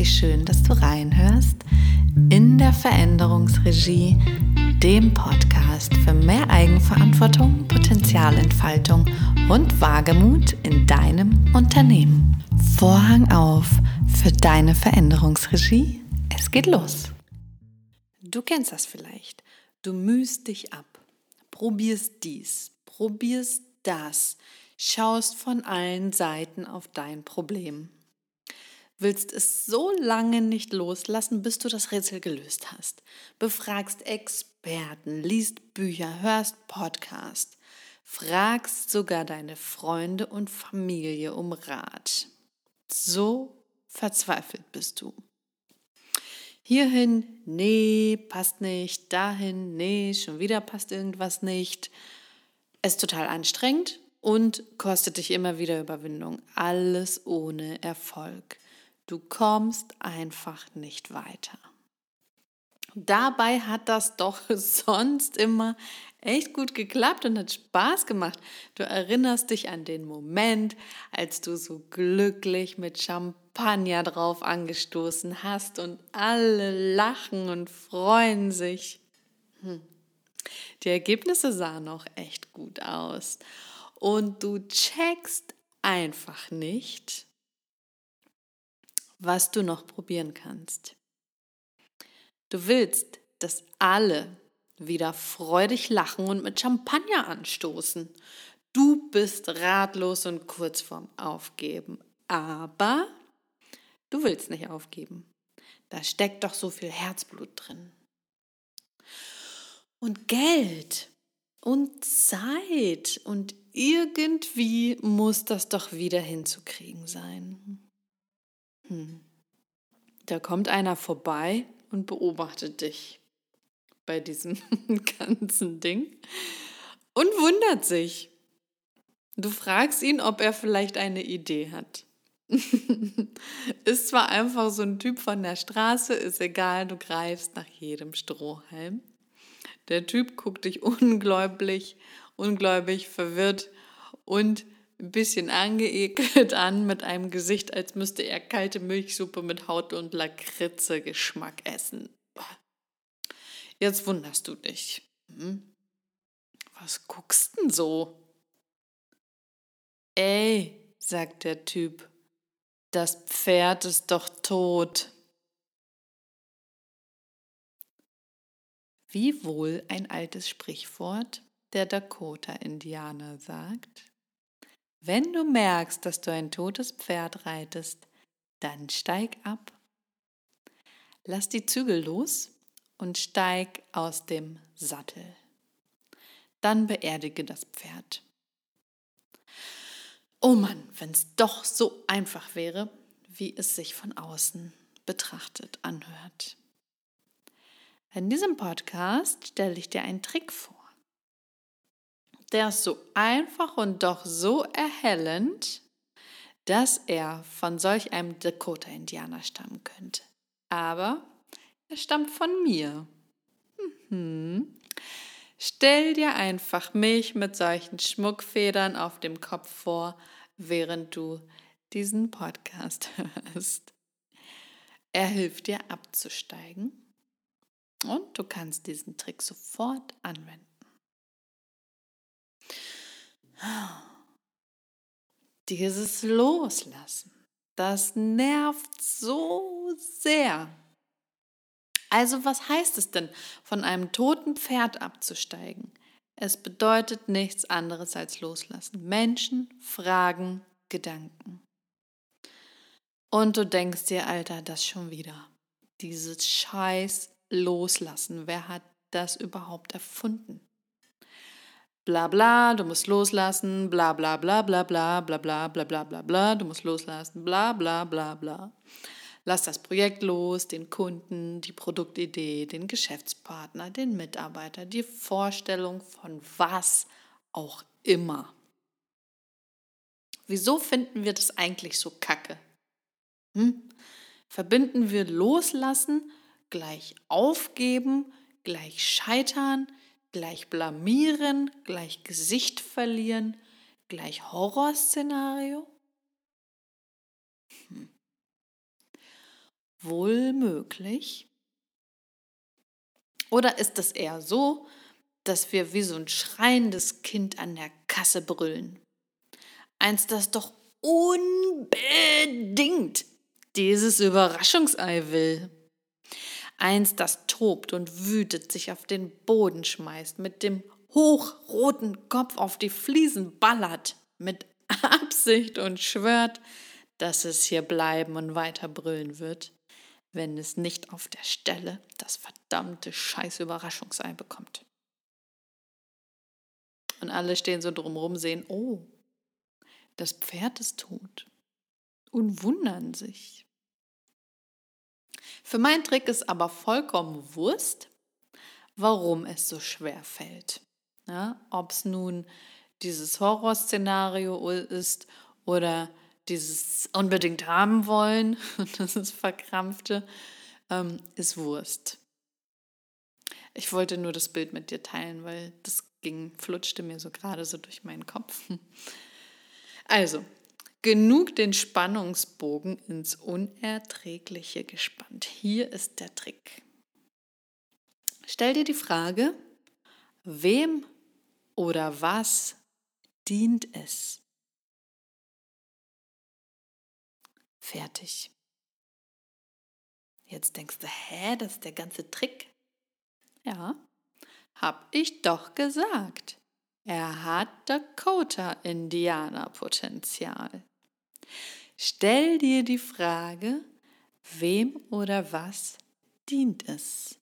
wie schön, dass du reinhörst in der Veränderungsregie, dem Podcast für mehr Eigenverantwortung, Potenzialentfaltung und Wagemut in deinem Unternehmen. Vorhang auf für deine Veränderungsregie. Es geht los. Du kennst das vielleicht. Du mühst dich ab, probierst dies, probierst das, schaust von allen Seiten auf dein Problem willst es so lange nicht loslassen, bis du das Rätsel gelöst hast. Befragst Experten, liest Bücher, hörst Podcasts, fragst sogar deine Freunde und Familie um Rat. So verzweifelt bist du. Hierhin, nee, passt nicht, dahin, nee, schon wieder passt irgendwas nicht. Es ist total anstrengend und kostet dich immer wieder Überwindung. Alles ohne Erfolg. Du kommst einfach nicht weiter. Dabei hat das doch sonst immer echt gut geklappt und hat Spaß gemacht. Du erinnerst dich an den Moment, als du so glücklich mit Champagner drauf angestoßen hast und alle lachen und freuen sich. Hm. Die Ergebnisse sahen auch echt gut aus. Und du checkst einfach nicht, was du noch probieren kannst. Du willst, dass alle wieder freudig lachen und mit Champagner anstoßen. Du bist ratlos und kurz vorm Aufgeben. Aber du willst nicht aufgeben. Da steckt doch so viel Herzblut drin. Und Geld und Zeit und irgendwie muss das doch wieder hinzukriegen sein. Da kommt einer vorbei und beobachtet dich bei diesem ganzen Ding und wundert sich. Du fragst ihn, ob er vielleicht eine Idee hat. ist zwar einfach so ein Typ von der Straße, ist egal, du greifst nach jedem Strohhalm. Der Typ guckt dich ungläubig, ungläubig, verwirrt und ein bisschen angeekelt an mit einem Gesicht, als müsste er kalte Milchsuppe mit Haut und Lakritze Geschmack essen. Jetzt wunderst du dich. Hm? Was guckst denn so? Ey, sagt der Typ, das Pferd ist doch tot. Wie wohl ein altes Sprichwort der Dakota-Indianer sagt, wenn du merkst, dass du ein totes Pferd reitest, dann steig ab. Lass die Zügel los und steig aus dem Sattel. Dann beerdige das Pferd. Oh Mann, wenn es doch so einfach wäre, wie es sich von außen betrachtet anhört. In diesem Podcast stelle ich dir einen Trick vor der ist so einfach und doch so erhellend, dass er von solch einem Dakota-Indianer stammen könnte. Aber er stammt von mir. Mhm. Stell dir einfach mich mit solchen Schmuckfedern auf dem Kopf vor, während du diesen Podcast hörst. Er hilft dir abzusteigen und du kannst diesen Trick sofort anwenden. Dieses Loslassen, das nervt so sehr. Also was heißt es denn, von einem toten Pferd abzusteigen? Es bedeutet nichts anderes als loslassen. Menschen, Fragen, Gedanken. Und du denkst dir, Alter, das schon wieder. Dieses Scheiß loslassen. Wer hat das überhaupt erfunden? Bla bla, du musst loslassen, bla bla bla bla bla bla bla bla bla bla bla, du musst loslassen, bla bla bla bla. Lass das Projekt los, den Kunden, die Produktidee, den Geschäftspartner, den Mitarbeiter, die Vorstellung von was auch immer. Wieso finden wir das eigentlich so kacke? Hm? Verbinden wir loslassen, gleich aufgeben, gleich scheitern, gleich blamieren, gleich Gesicht verlieren, gleich Horrorszenario? Hm. wohl möglich? Oder ist es eher so, dass wir wie so ein schreiendes Kind an der Kasse brüllen? Eins, das doch unbedingt dieses Überraschungsei will. Eins, das tobt und wütet, sich auf den Boden schmeißt, mit dem hochroten Kopf auf die Fliesen ballert, mit Absicht und schwört, dass es hier bleiben und weiter brüllen wird, wenn es nicht auf der Stelle das verdammte scheiß Überraschungsei bekommt. Und alle stehen so drumherum, sehen, oh, das Pferd ist tot und wundern sich. Für meinen Trick ist aber vollkommen Wurst, warum es so schwer fällt. Ja, Ob es nun dieses Horrorszenario ist oder dieses unbedingt haben wollen, das ist verkrampfte, ähm, ist Wurst. Ich wollte nur das Bild mit dir teilen, weil das ging, flutschte mir so gerade so durch meinen Kopf. Also, genug den Spannungsbogen ins Unerträgliche gespannt. Hier ist der Trick. Stell dir die Frage, wem oder was dient es? Fertig. Jetzt denkst du, hä, das ist der ganze Trick? Ja, hab ich doch gesagt. Er hat Dakota-Indianer-Potenzial. Stell dir die Frage, wem oder was dient es?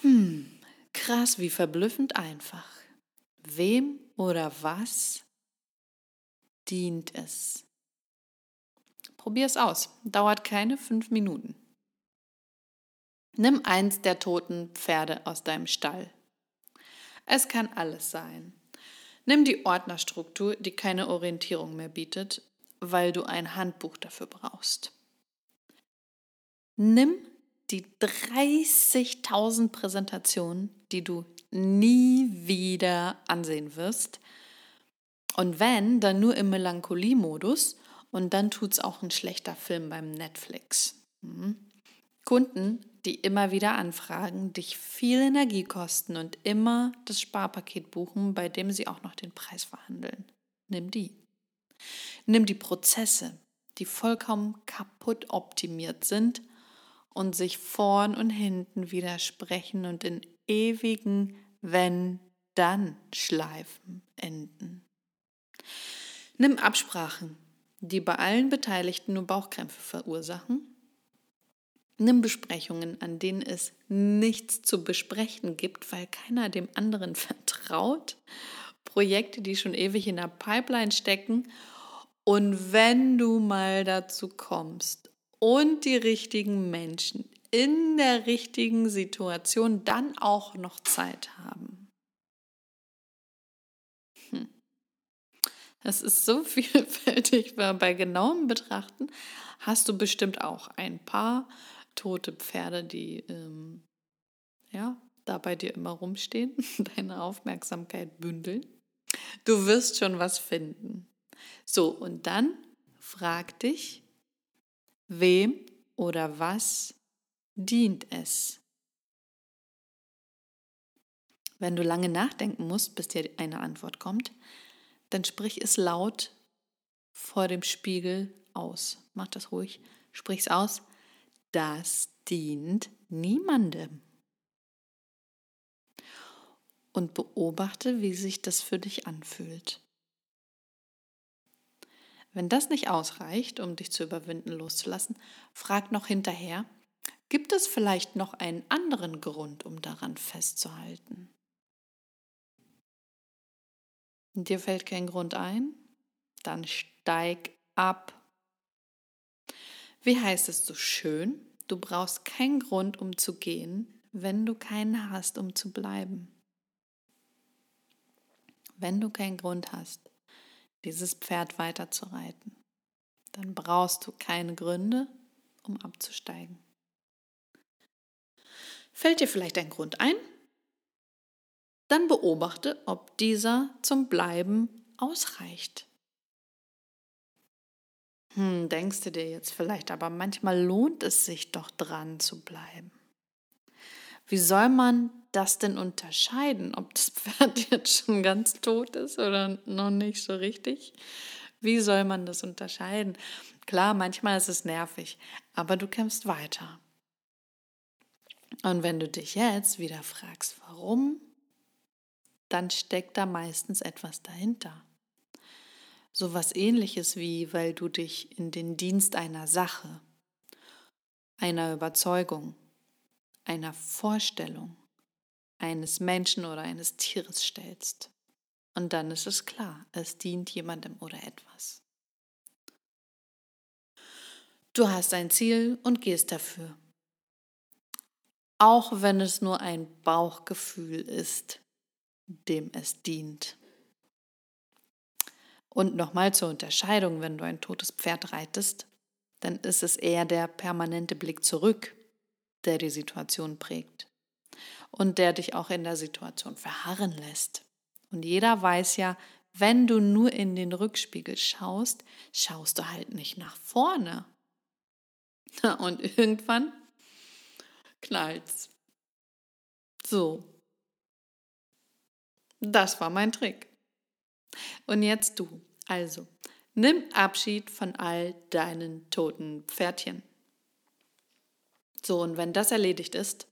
Hm, krass, wie verblüffend einfach. Wem oder was dient es? Probier es aus. Dauert keine fünf Minuten. Nimm eins der toten Pferde aus deinem Stall. Es kann alles sein. Nimm die Ordnerstruktur, die keine Orientierung mehr bietet, weil du ein Handbuch dafür brauchst. Nimm die 30.000 Präsentationen, die du nie wieder ansehen wirst. Und wenn, dann nur im Melancholie-Modus und dann tut es auch ein schlechter Film beim Netflix. Mhm. Kunden, die immer wieder anfragen, dich viel Energie kosten und immer das Sparpaket buchen, bei dem sie auch noch den Preis verhandeln. Nimm die. Nimm die Prozesse, die vollkommen kaputt optimiert sind und sich vorn und hinten widersprechen und in ewigen Wenn-Dann-Schleifen enden. Nimm Absprachen, die bei allen Beteiligten nur Bauchkrämpfe verursachen Nimm Besprechungen, an denen es nichts zu besprechen gibt, weil keiner dem anderen vertraut. Projekte, die schon ewig in der Pipeline stecken. Und wenn du mal dazu kommst und die richtigen Menschen in der richtigen Situation dann auch noch Zeit haben. Hm. Das ist so vielfältig, weil bei genauem Betrachten hast du bestimmt auch ein paar tote Pferde, die ähm, ja, da bei dir immer rumstehen, deine Aufmerksamkeit bündeln. Du wirst schon was finden. So, und dann frag dich, wem oder was dient es? Wenn du lange nachdenken musst, bis dir eine Antwort kommt, dann sprich es laut vor dem Spiegel aus. Mach das ruhig. Sprich es aus das dient niemandem. Und beobachte, wie sich das für dich anfühlt. Wenn das nicht ausreicht, um dich zu überwinden, loszulassen, frag noch hinterher, gibt es vielleicht noch einen anderen Grund, um daran festzuhalten? Dir fällt kein Grund ein? Dann steig ab wie heißt es so schön? Du brauchst keinen Grund, um zu gehen, wenn du keinen hast, um zu bleiben. Wenn du keinen Grund hast, dieses Pferd weiterzureiten, dann brauchst du keine Gründe, um abzusteigen. Fällt dir vielleicht ein Grund ein? Dann beobachte, ob dieser zum Bleiben ausreicht. Hm, denkst du dir jetzt vielleicht, aber manchmal lohnt es sich doch dran zu bleiben. Wie soll man das denn unterscheiden, ob das Pferd jetzt schon ganz tot ist oder noch nicht so richtig? Wie soll man das unterscheiden? Klar, manchmal ist es nervig, aber du kämpfst weiter. Und wenn du dich jetzt wieder fragst, warum, dann steckt da meistens etwas dahinter. So was ähnliches wie, weil du dich in den Dienst einer Sache, einer Überzeugung, einer Vorstellung eines Menschen oder eines Tieres stellst. Und dann ist es klar, es dient jemandem oder etwas. Du hast ein Ziel und gehst dafür. Auch wenn es nur ein Bauchgefühl ist, dem es dient. Und nochmal zur Unterscheidung, wenn du ein totes Pferd reitest, dann ist es eher der permanente Blick zurück, der die Situation prägt und der dich auch in der Situation verharren lässt. Und jeder weiß ja, wenn du nur in den Rückspiegel schaust, schaust du halt nicht nach vorne. Und irgendwann knallt's. So. Das war mein Trick. Und jetzt du. Also, nimm Abschied von all deinen toten Pferdchen. So, und wenn das erledigt ist,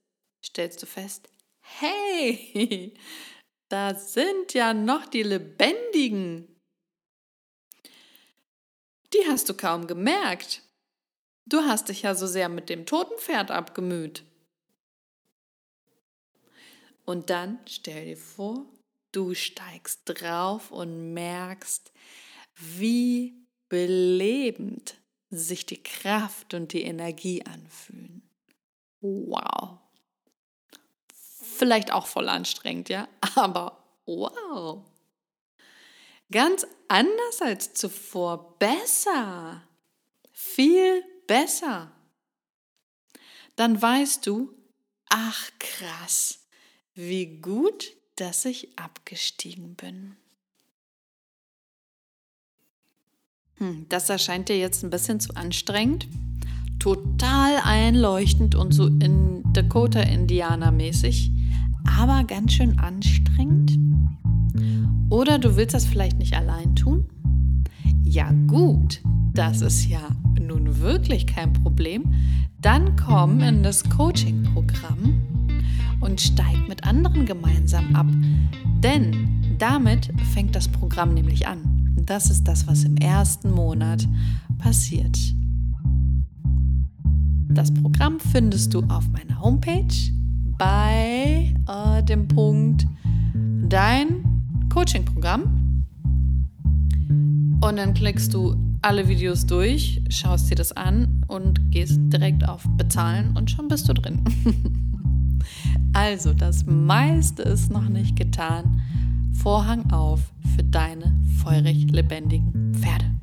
stellst du fest, hey, da sind ja noch die lebendigen. Die hast du kaum gemerkt. Du hast dich ja so sehr mit dem toten Pferd abgemüht. Und dann stell dir vor, du steigst drauf und merkst, wie belebend sich die Kraft und die Energie anfühlen. Wow. Vielleicht auch voll anstrengend, ja, aber wow. Ganz anders als zuvor, besser. Viel besser. Dann weißt du, ach krass, wie gut, dass ich abgestiegen bin. Hm, das erscheint dir jetzt ein bisschen zu anstrengend. Total einleuchtend und so in Dakota-Indianer-mäßig aber ganz schön anstrengend? Oder du willst das vielleicht nicht allein tun? Ja gut, das ist ja nun wirklich kein Problem. Dann komm in das Coaching-Programm und steig mit anderen gemeinsam ab. Denn damit fängt das Programm nämlich an. Das ist das, was im ersten Monat passiert. Das Programm findest du auf meiner Homepage bei äh, dem Punkt dein Coaching-Programm. Und dann klickst du alle Videos durch, schaust dir das an und gehst direkt auf Bezahlen und schon bist du drin. also, das meiste ist noch nicht getan. Vorhang auf für deine feurig lebendigen Pferde.